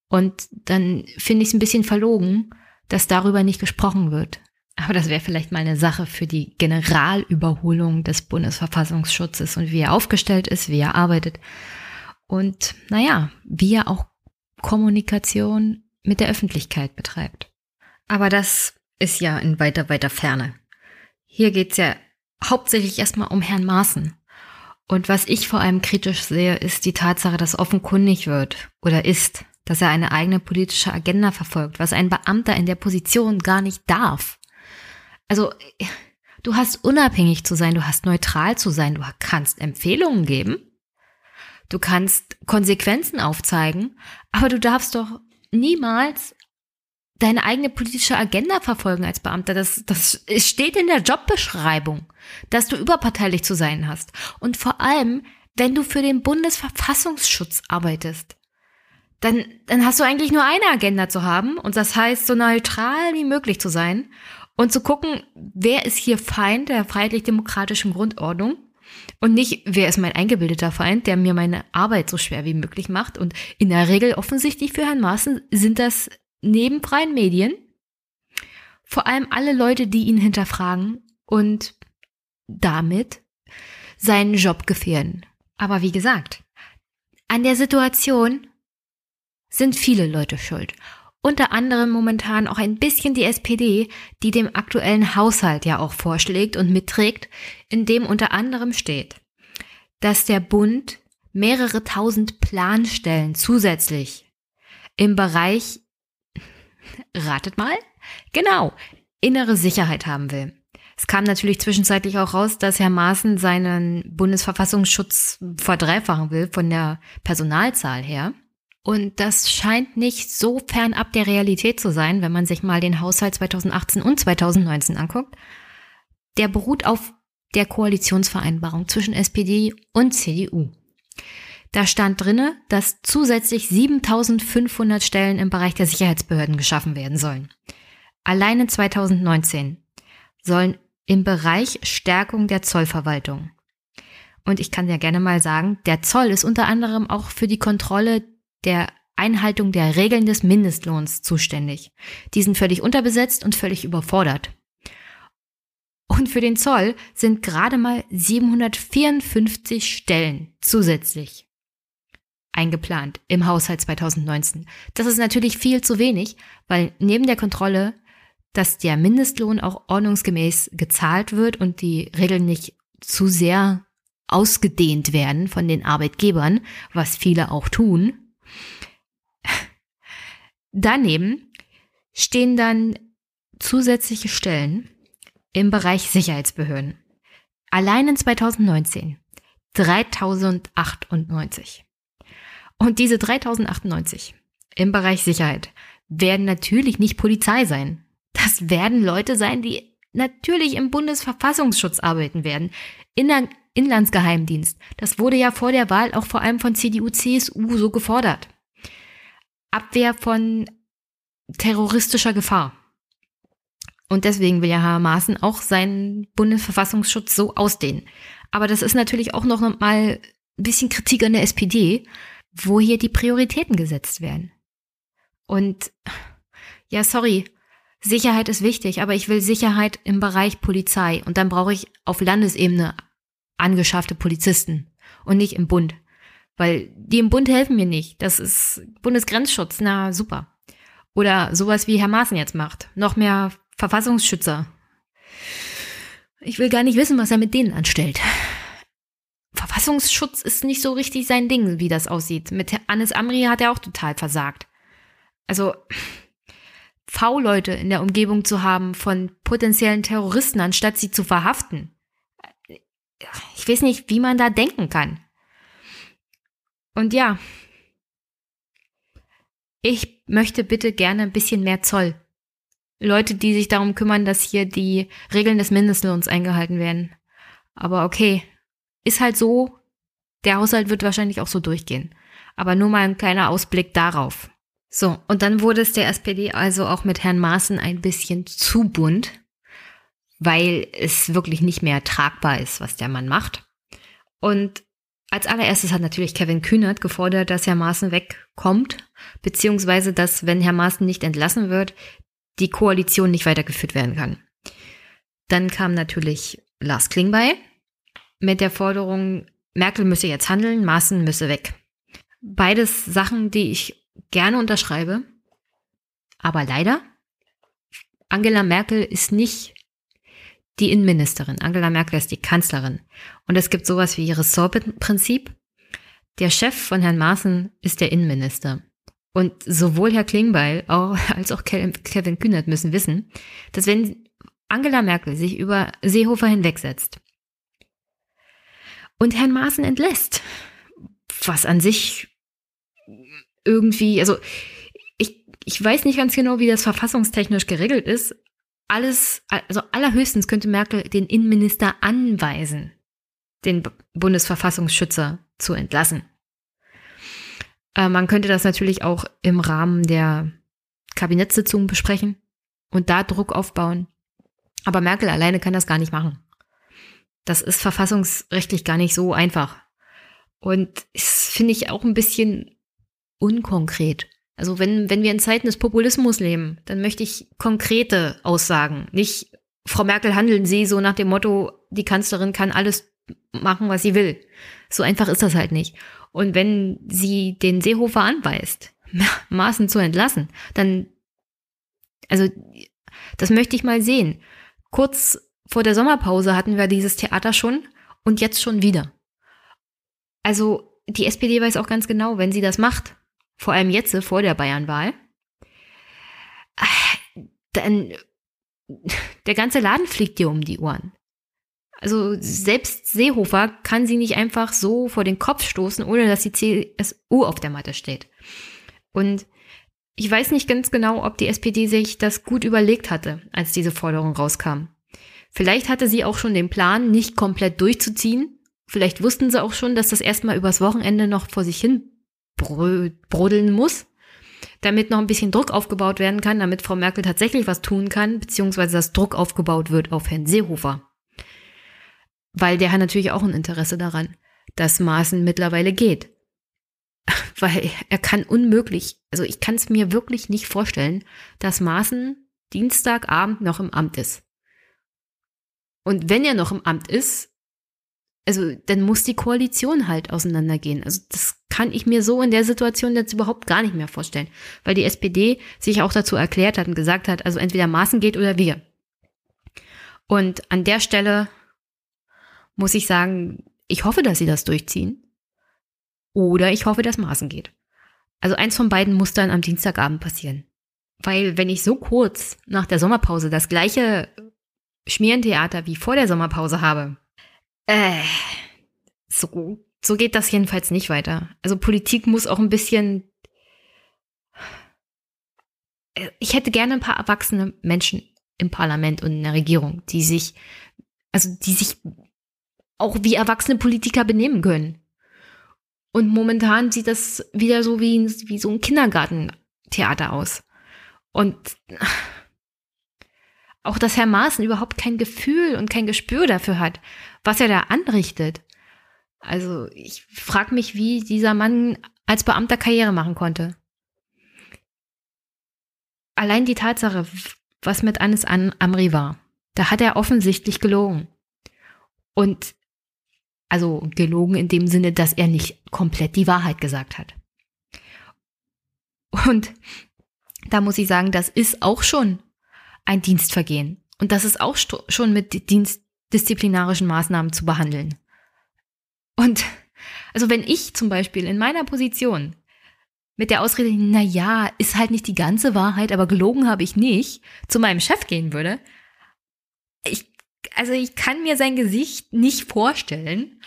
Und dann finde ich es ein bisschen verlogen, dass darüber nicht gesprochen wird. Aber das wäre vielleicht mal eine Sache für die Generalüberholung des Bundesverfassungsschutzes und wie er aufgestellt ist, wie er arbeitet. Und naja, wie er auch Kommunikation mit der Öffentlichkeit betreibt. Aber das ist ja in weiter, weiter Ferne. Hier geht's ja hauptsächlich erstmal um Herrn Maaßen. Und was ich vor allem kritisch sehe, ist die Tatsache, dass offenkundig wird oder ist, dass er eine eigene politische Agenda verfolgt, was ein Beamter in der Position gar nicht darf. Also, du hast unabhängig zu sein, du hast neutral zu sein, du kannst Empfehlungen geben, du kannst Konsequenzen aufzeigen, aber du darfst doch niemals deine eigene politische Agenda verfolgen als Beamter. Das, das steht in der Jobbeschreibung, dass du überparteilich zu sein hast. Und vor allem, wenn du für den Bundesverfassungsschutz arbeitest, dann, dann hast du eigentlich nur eine Agenda zu haben. Und das heißt, so neutral wie möglich zu sein und zu gucken, wer ist hier Feind der freiheitlich-demokratischen Grundordnung und nicht, wer ist mein eingebildeter Feind, der mir meine Arbeit so schwer wie möglich macht. Und in der Regel offensichtlich für Herrn Maaßen sind das neben freien Medien vor allem alle Leute, die ihn hinterfragen und damit seinen Job gefährden. Aber wie gesagt, an der Situation sind viele Leute schuld. Unter anderem momentan auch ein bisschen die SPD, die dem aktuellen Haushalt ja auch vorschlägt und mitträgt, in dem unter anderem steht, dass der Bund mehrere tausend Planstellen zusätzlich im Bereich Ratet mal? Genau, innere Sicherheit haben will. Es kam natürlich zwischenzeitlich auch raus, dass Herr Maaßen seinen Bundesverfassungsschutz verdreifachen will von der Personalzahl her. Und das scheint nicht so fernab der Realität zu sein, wenn man sich mal den Haushalt 2018 und 2019 anguckt. Der beruht auf der Koalitionsvereinbarung zwischen SPD und CDU. Da stand drinne, dass zusätzlich 7500 Stellen im Bereich der Sicherheitsbehörden geschaffen werden sollen. Alleine 2019 sollen im Bereich Stärkung der Zollverwaltung. Und ich kann ja gerne mal sagen, der Zoll ist unter anderem auch für die Kontrolle der Einhaltung der Regeln des Mindestlohns zuständig. Die sind völlig unterbesetzt und völlig überfordert. Und für den Zoll sind gerade mal 754 Stellen zusätzlich eingeplant im Haushalt 2019. Das ist natürlich viel zu wenig, weil neben der Kontrolle, dass der Mindestlohn auch ordnungsgemäß gezahlt wird und die Regeln nicht zu sehr ausgedehnt werden von den Arbeitgebern, was viele auch tun. Daneben stehen dann zusätzliche Stellen im Bereich Sicherheitsbehörden. Allein in 2019 3098. Und diese 3098 im Bereich Sicherheit werden natürlich nicht Polizei sein. Das werden Leute sein, die natürlich im Bundesverfassungsschutz arbeiten werden. In der Inlandsgeheimdienst. Das wurde ja vor der Wahl auch vor allem von CDU, CSU so gefordert. Abwehr von terroristischer Gefahr. Und deswegen will ja Herr Maaßen auch seinen Bundesverfassungsschutz so ausdehnen. Aber das ist natürlich auch noch mal ein bisschen Kritik an der SPD, wo hier die Prioritäten gesetzt werden. Und ja, sorry, Sicherheit ist wichtig, aber ich will Sicherheit im Bereich Polizei und dann brauche ich auf Landesebene angeschaffte Polizisten und nicht im Bund. Weil die im Bund helfen mir nicht. Das ist Bundesgrenzschutz, na super. Oder sowas wie Herr Maaßen jetzt macht. Noch mehr Verfassungsschützer. Ich will gar nicht wissen, was er mit denen anstellt. Verfassungsschutz ist nicht so richtig sein Ding, wie das aussieht. Mit Anis Amri hat er auch total versagt. Also, V-Leute in der Umgebung zu haben von potenziellen Terroristen, anstatt sie zu verhaften. Ich weiß nicht, wie man da denken kann. Und ja, ich möchte bitte gerne ein bisschen mehr Zoll. Leute, die sich darum kümmern, dass hier die Regeln des Mindestlohns eingehalten werden. Aber okay, ist halt so, der Haushalt wird wahrscheinlich auch so durchgehen. Aber nur mal ein kleiner Ausblick darauf. So, und dann wurde es der SPD also auch mit Herrn Maaßen ein bisschen zu bunt, weil es wirklich nicht mehr tragbar ist, was der Mann macht. Und als allererstes hat natürlich Kevin Kühnert gefordert, dass Herr Maaßen wegkommt, beziehungsweise dass, wenn Herr Maaßen nicht entlassen wird, die Koalition nicht weitergeführt werden kann. Dann kam natürlich Lars Klingbeil mit der Forderung, Merkel müsse jetzt handeln, Maaßen müsse weg. Beides Sachen, die ich gerne unterschreibe, aber leider, Angela Merkel ist nicht die Innenministerin. Angela Merkel ist die Kanzlerin. Und es gibt sowas wie Ressortprinzip. Der Chef von Herrn Maaßen ist der Innenminister. Und sowohl Herr Klingbeil als auch Kevin Kühnert müssen wissen, dass wenn Angela Merkel sich über Seehofer hinwegsetzt und Herrn Maaßen entlässt, was an sich irgendwie, also ich, ich weiß nicht ganz genau, wie das verfassungstechnisch geregelt ist, alles, also allerhöchstens könnte Merkel den Innenminister anweisen, den Bundesverfassungsschützer zu entlassen. Äh, man könnte das natürlich auch im Rahmen der Kabinettssitzung besprechen und da Druck aufbauen. Aber Merkel alleine kann das gar nicht machen. Das ist verfassungsrechtlich gar nicht so einfach. Und das finde ich auch ein bisschen unkonkret. Also wenn, wenn wir in Zeiten des Populismus leben, dann möchte ich konkrete Aussagen. Nicht, Frau Merkel, handeln Sie so nach dem Motto, die Kanzlerin kann alles machen, was sie will. So einfach ist das halt nicht. Und wenn sie den Seehofer anweist, Maßen zu entlassen, dann, also, das möchte ich mal sehen. Kurz vor der Sommerpause hatten wir dieses Theater schon und jetzt schon wieder. Also, die SPD weiß auch ganz genau, wenn sie das macht, vor allem jetzt vor der Bayernwahl, dann der ganze Laden fliegt dir um die Ohren. Also selbst Seehofer kann sie nicht einfach so vor den Kopf stoßen, ohne dass die CSU auf der Matte steht. Und ich weiß nicht ganz genau, ob die SPD sich das gut überlegt hatte, als diese Forderung rauskam. Vielleicht hatte sie auch schon den Plan, nicht komplett durchzuziehen. Vielleicht wussten sie auch schon, dass das erstmal übers Wochenende noch vor sich hin brodeln muss, damit noch ein bisschen Druck aufgebaut werden kann, damit Frau Merkel tatsächlich was tun kann, beziehungsweise dass Druck aufgebaut wird auf Herrn Seehofer. Weil der hat natürlich auch ein Interesse daran, dass Maaßen mittlerweile geht. Weil er kann unmöglich, also ich kann es mir wirklich nicht vorstellen, dass Maaßen Dienstagabend noch im Amt ist. Und wenn er noch im Amt ist, also dann muss die Koalition halt auseinandergehen. Also das kann ich mir so in der Situation jetzt überhaupt gar nicht mehr vorstellen, weil die SPD sich auch dazu erklärt hat und gesagt hat, also entweder Maßen geht oder wir. Und an der Stelle muss ich sagen, ich hoffe, dass sie das durchziehen oder ich hoffe, dass Maßen geht. Also eins von beiden muss dann am Dienstagabend passieren. Weil wenn ich so kurz nach der Sommerpause das gleiche Schmierentheater wie vor der Sommerpause habe, äh, so, so geht das jedenfalls nicht weiter. Also Politik muss auch ein bisschen. Äh, ich hätte gerne ein paar erwachsene Menschen im Parlament und in der Regierung, die sich, also die sich auch wie erwachsene Politiker benehmen können. Und momentan sieht das wieder so wie, wie so ein Kindergartentheater aus. Und auch, dass Herr Maaßen überhaupt kein Gefühl und kein Gespür dafür hat, was er da anrichtet. Also ich frage mich, wie dieser Mann als Beamter Karriere machen konnte. Allein die Tatsache, was mit Anis Amri war, da hat er offensichtlich gelogen. Und also gelogen in dem Sinne, dass er nicht komplett die Wahrheit gesagt hat. Und da muss ich sagen, das ist auch schon ein Dienstvergehen. Und das ist auch schon mit dienstdisziplinarischen Maßnahmen zu behandeln. Und also wenn ich zum Beispiel in meiner Position mit der Ausrede, na ja, ist halt nicht die ganze Wahrheit, aber gelogen habe ich nicht, zu meinem Chef gehen würde, ich, also ich kann mir sein Gesicht nicht vorstellen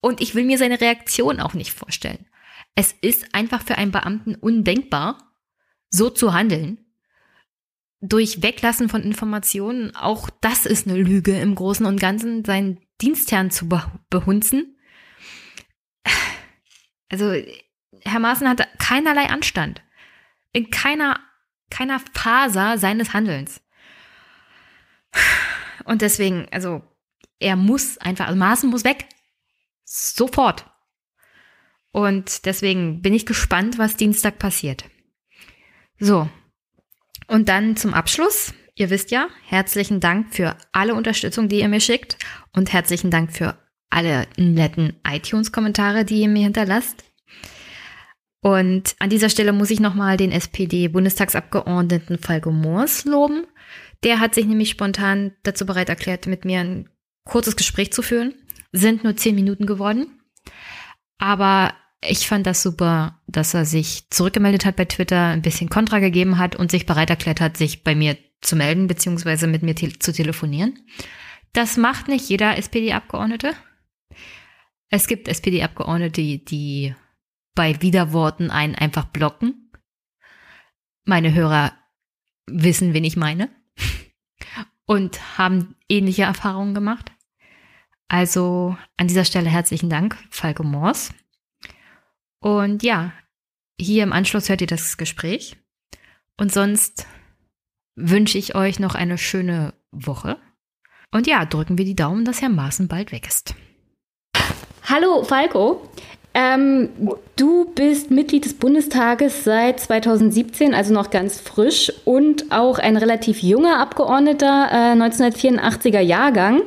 und ich will mir seine Reaktion auch nicht vorstellen. Es ist einfach für einen Beamten undenkbar, so zu handeln. Durch Weglassen von Informationen, auch das ist eine Lüge im Großen und Ganzen, seinen Dienstherrn zu behunzen. Also, Herr Maaßen hatte keinerlei Anstand. In keiner, keiner Faser seines Handelns. Und deswegen, also, er muss einfach, also Maaßen muss weg. Sofort. Und deswegen bin ich gespannt, was Dienstag passiert. So. Und dann zum Abschluss. Ihr wisst ja, herzlichen Dank für alle Unterstützung, die ihr mir schickt. Und herzlichen Dank für alle netten iTunes-Kommentare, die ihr mir hinterlasst. Und an dieser Stelle muss ich nochmal den SPD-Bundestagsabgeordneten Falco Moors loben. Der hat sich nämlich spontan dazu bereit erklärt, mit mir ein kurzes Gespräch zu führen. Sind nur zehn Minuten geworden. Aber ich fand das super, dass er sich zurückgemeldet hat bei Twitter, ein bisschen Kontra gegeben hat und sich bereit erklärt hat, sich bei mir zu melden, beziehungsweise mit mir te zu telefonieren. Das macht nicht jeder SPD-Abgeordnete. Es gibt SPD-Abgeordnete, die, die bei Widerworten einen einfach blocken. Meine Hörer wissen, wen ich meine. Und haben ähnliche Erfahrungen gemacht. Also an dieser Stelle herzlichen Dank, Falco Moors. Und ja, hier im Anschluss hört ihr das Gespräch. Und sonst wünsche ich euch noch eine schöne Woche. Und ja, drücken wir die Daumen, dass Herr Maaßen bald weg ist. Hallo Falco. Ähm, du bist Mitglied des Bundestages seit 2017, also noch ganz frisch und auch ein relativ junger Abgeordneter, äh, 1984er Jahrgang.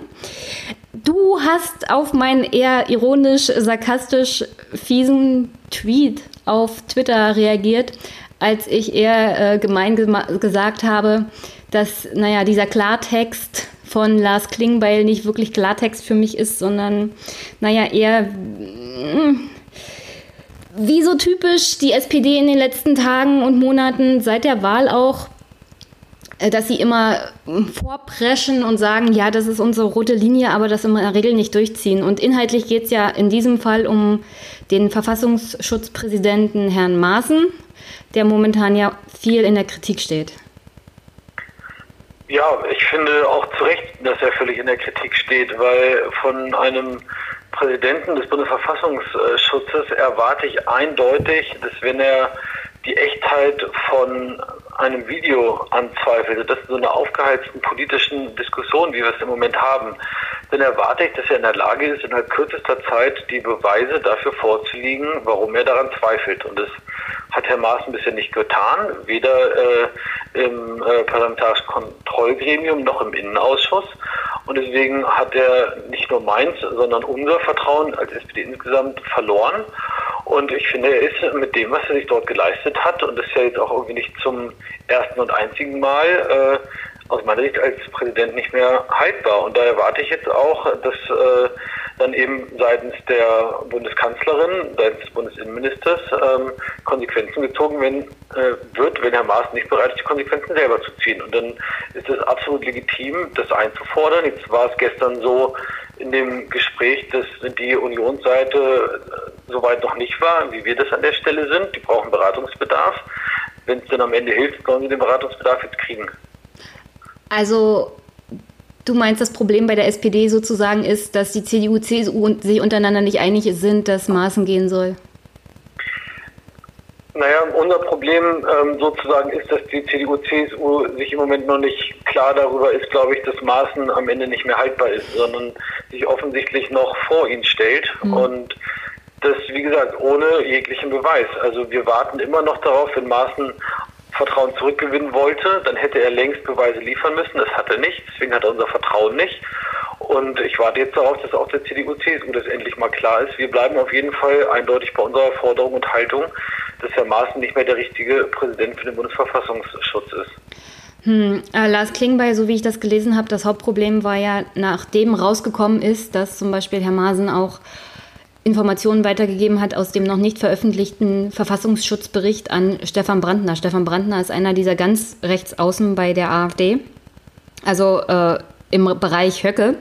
Du hast auf meinen eher ironisch, sarkastisch fiesen Tweet auf Twitter reagiert, als ich eher äh, gemein ge gesagt habe, dass, naja, dieser Klartext von Lars Klingbeil nicht wirklich Klartext für mich ist, sondern, naja, eher mm, wie so typisch die SPD in den letzten Tagen und Monaten seit der Wahl auch dass sie immer ähm, vorpreschen und sagen, ja, das ist unsere rote Linie, aber das in der Regel nicht durchziehen. Und inhaltlich geht es ja in diesem Fall um den Verfassungsschutzpräsidenten Herrn Maaßen, der momentan ja viel in der Kritik steht. Ja, ich finde auch zu Recht, dass er völlig in der Kritik steht, weil von einem Präsidenten des Bundesverfassungsschutzes erwarte ich eindeutig, dass wenn er die Echtheit von einem Video anzweifelt, das ist so eine aufgeheizten politischen Diskussion, wie wir es im Moment haben, dann erwarte ich, dass er in der Lage ist, innerhalb kürzester Zeit die Beweise dafür vorzulegen, warum er daran zweifelt. Und das hat Herr Maaßen bisher nicht getan, weder äh, im äh, Parlamentarischen Kontrollgremium noch im Innenausschuss. Und deswegen hat er nicht nur meins, sondern unser Vertrauen als SPD insgesamt verloren. Und ich finde, er ist mit dem, was er sich dort geleistet hat, und das ist ja jetzt auch irgendwie nicht zum ersten und einzigen Mal, äh, aus meiner Sicht als Präsident nicht mehr haltbar. Und da erwarte ich jetzt auch, dass äh, dann eben seitens der Bundeskanzlerin, seitens des Bundesinnenministers ähm, Konsequenzen gezogen werden, äh, wird, wenn Herr Maas nicht bereit ist, die Konsequenzen selber zu ziehen. Und dann ist es absolut legitim, das einzufordern. Jetzt war es gestern so in dem Gespräch, dass die Unionsseite äh, soweit noch nicht war, wie wir das an der Stelle sind. Die brauchen Beratungsbedarf. Wenn es dann am Ende hilft, sollen sie den Beratungsbedarf jetzt kriegen. Also du meinst, das Problem bei der SPD sozusagen ist, dass die CDU, CSU sich untereinander nicht einig sind, dass Maßen gehen soll? Naja, unser Problem ähm, sozusagen ist, dass die CDU-CSU sich im Moment noch nicht klar darüber ist, glaube ich, dass Maaßen am Ende nicht mehr haltbar ist, sondern sich offensichtlich noch vor ihn stellt. Mhm. Und das, wie gesagt, ohne jeglichen Beweis. Also wir warten immer noch darauf, wenn Maaßen Vertrauen zurückgewinnen wollte, dann hätte er längst Beweise liefern müssen. Das hat er nicht, deswegen hat er unser Vertrauen nicht. Und ich warte jetzt darauf, dass auch der CDU-CSU das endlich mal klar ist. Wir bleiben auf jeden Fall eindeutig bei unserer Forderung und Haltung, dass Herr Maaßen nicht mehr der richtige Präsident für den Bundesverfassungsschutz ist. Hm, äh, Lars Klingbeil, so wie ich das gelesen habe, das Hauptproblem war ja, nachdem rausgekommen ist, dass zum Beispiel Herr Maaßen auch Informationen weitergegeben hat aus dem noch nicht veröffentlichten Verfassungsschutzbericht an Stefan Brandner. Stefan Brandner ist einer dieser ganz rechts außen bei der AfD, also äh, im Bereich Höcke.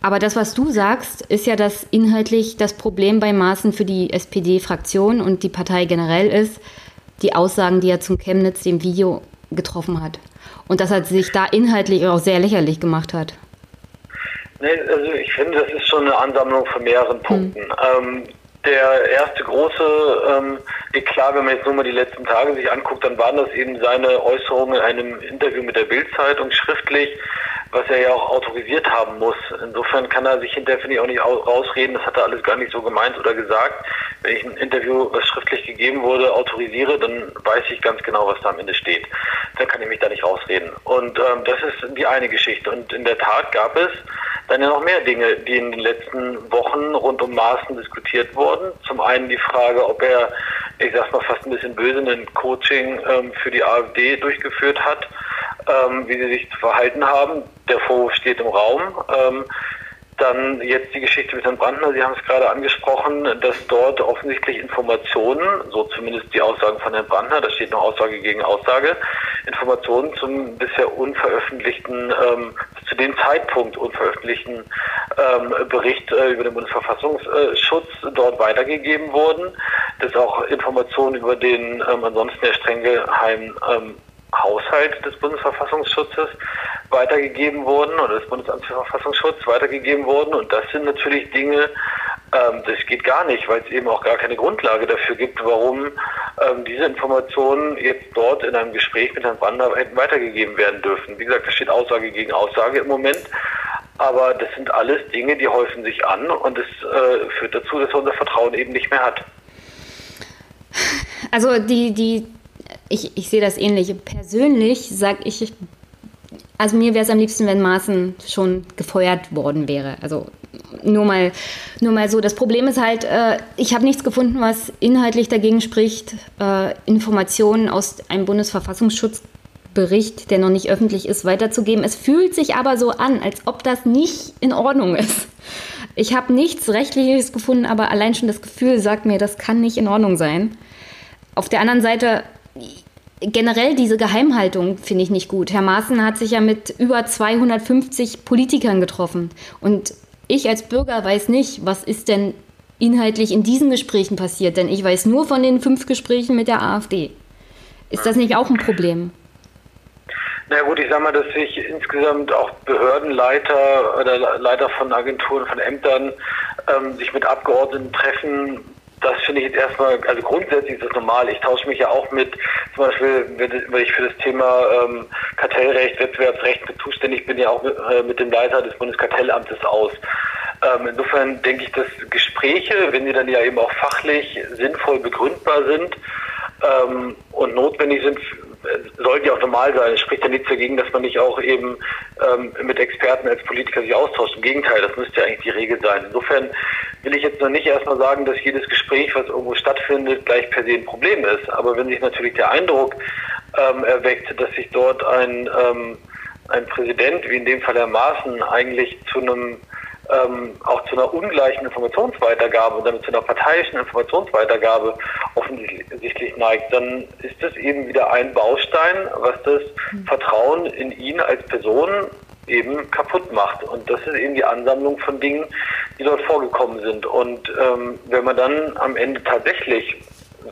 Aber das, was du sagst, ist ja, dass inhaltlich das Problem bei Maaßen für die SPD-Fraktion und die Partei generell ist, die Aussagen, die er zum Chemnitz, dem Video, getroffen hat. Und dass er sich da inhaltlich auch sehr lächerlich gemacht hat. Nee, also ich finde, das ist schon eine Ansammlung von mehreren hm. Punkten. Mhm. Ähm, der erste große ähm, Eklat, wenn man jetzt nur mal die letzten Tage sich anguckt, dann waren das eben seine Äußerungen in einem Interview mit der Bildzeitung schriftlich, was er ja auch autorisiert haben muss. Insofern kann er sich hinterher, finde ich, auch nicht rausreden, das hat er alles gar nicht so gemeint oder gesagt. Wenn ich ein Interview, was schriftlich gegeben wurde, autorisiere, dann weiß ich ganz genau, was da am Ende steht. Dann kann ich mich da nicht rausreden. Und ähm, das ist die eine Geschichte. Und in der Tat gab es dann ja noch mehr Dinge, die in den letzten Wochen rund um Maßen diskutiert wurden. Zum einen die Frage, ob er, ich sag's mal fast ein bisschen böse, ein Coaching ähm, für die AfD durchgeführt hat ähm, wie sie sich zu verhalten haben. Der Vorwurf steht im Raum. Ähm, dann jetzt die Geschichte mit Herrn Brandner, Sie haben es gerade angesprochen, dass dort offensichtlich Informationen, so zumindest die Aussagen von Herrn Brandner, da steht noch Aussage gegen Aussage, Informationen zum bisher unveröffentlichten, ähm, zu dem Zeitpunkt unveröffentlichten ähm, Bericht äh, über den Bundesverfassungsschutz dort weitergegeben wurden, dass auch Informationen über den ähm, ansonsten sehr streng geheimen ähm, Haushalt des Bundesverfassungsschutzes weitergegeben wurden oder des Bundesamts für Verfassungsschutz weitergegeben wurden. Und das sind natürlich Dinge, ähm, das geht gar nicht, weil es eben auch gar keine Grundlage dafür gibt, warum ähm, diese Informationen jetzt dort in einem Gespräch mit Herrn Brander hätten weitergegeben werden dürfen. Wie gesagt, da steht Aussage gegen Aussage im Moment. Aber das sind alles Dinge, die häufen sich an und es äh, führt dazu, dass er unser Vertrauen eben nicht mehr hat. Also die, die ich, ich sehe das ähnlich. Persönlich sage ich, also mir wäre es am liebsten, wenn Maaßen schon gefeuert worden wäre. Also nur mal, nur mal so. Das Problem ist halt, äh, ich habe nichts gefunden, was inhaltlich dagegen spricht, äh, Informationen aus einem Bundesverfassungsschutzbericht, der noch nicht öffentlich ist, weiterzugeben. Es fühlt sich aber so an, als ob das nicht in Ordnung ist. Ich habe nichts Rechtliches gefunden, aber allein schon das Gefühl sagt mir, das kann nicht in Ordnung sein. Auf der anderen Seite generell diese Geheimhaltung finde ich nicht gut. Herr Maaßen hat sich ja mit über 250 Politikern getroffen. Und ich als Bürger weiß nicht, was ist denn inhaltlich in diesen Gesprächen passiert. Denn ich weiß nur von den fünf Gesprächen mit der AfD. Ist das nicht auch ein Problem? Na gut, ich sage mal, dass sich insgesamt auch Behördenleiter oder Leiter von Agenturen, von Ämtern ähm, sich mit Abgeordneten treffen, das finde ich jetzt erstmal, also grundsätzlich ist das normal. Ich tausche mich ja auch mit, zum Beispiel, wenn ich für das Thema ähm, Kartellrecht, Wettbewerbsrecht zuständig bin, ja auch mit, äh, mit dem Leiter des Bundeskartellamtes aus. Ähm, insofern denke ich, dass Gespräche, wenn sie dann ja eben auch fachlich sinnvoll begründbar sind ähm, und notwendig sind, sollte ja auch normal sein. Es spricht ja nichts dagegen, dass man nicht auch eben ähm, mit Experten als Politiker sich austauscht. Im Gegenteil, das müsste ja eigentlich die Regel sein. Insofern will ich jetzt noch nicht erstmal sagen, dass jedes Gespräch, was irgendwo stattfindet, gleich per se ein Problem ist. Aber wenn sich natürlich der Eindruck ähm, erweckt, dass sich dort ein, ähm, ein Präsident, wie in dem Fall Herr Maaßen, eigentlich zu einem ähm, auch zu einer ungleichen Informationsweitergabe und damit zu einer parteiischen Informationsweitergabe offensichtlich neigt, dann ist das eben wieder ein Baustein, was das hm. Vertrauen in ihn als Person eben kaputt macht. Und das ist eben die Ansammlung von Dingen, die dort vorgekommen sind. Und ähm, wenn man dann am Ende tatsächlich,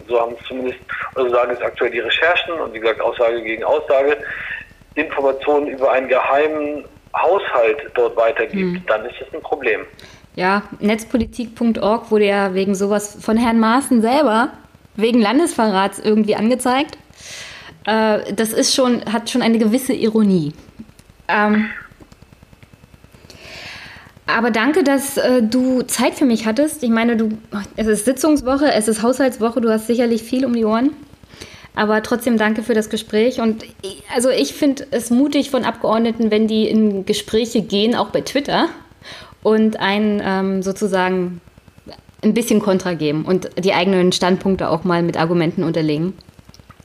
so haben es zumindest, oder so sagen es aktuell die Recherchen und wie gesagt Aussage gegen Aussage, Informationen über einen geheimen Haushalt dort weitergibt, hm. dann ist das ein Problem. Ja, netzpolitik.org wurde ja wegen sowas von Herrn Maaßen selber wegen Landesverrats irgendwie angezeigt. Äh, das ist schon, hat schon eine gewisse Ironie. Ähm, aber danke, dass äh, du Zeit für mich hattest. Ich meine, du, es ist Sitzungswoche, es ist Haushaltswoche, du hast sicherlich viel um die Ohren. Aber trotzdem danke für das Gespräch. Und ich, also ich finde es mutig von Abgeordneten, wenn die in Gespräche gehen, auch bei Twitter, und einen ähm, sozusagen ein bisschen Kontra geben und die eigenen Standpunkte auch mal mit Argumenten unterlegen.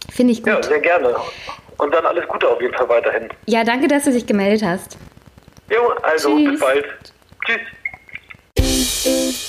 Finde ich gut. Ja, sehr gerne. Und dann alles Gute auf jeden Fall weiterhin. Ja, danke, dass du dich gemeldet hast. Jo, also Tschüss. bis bald. Tschüss.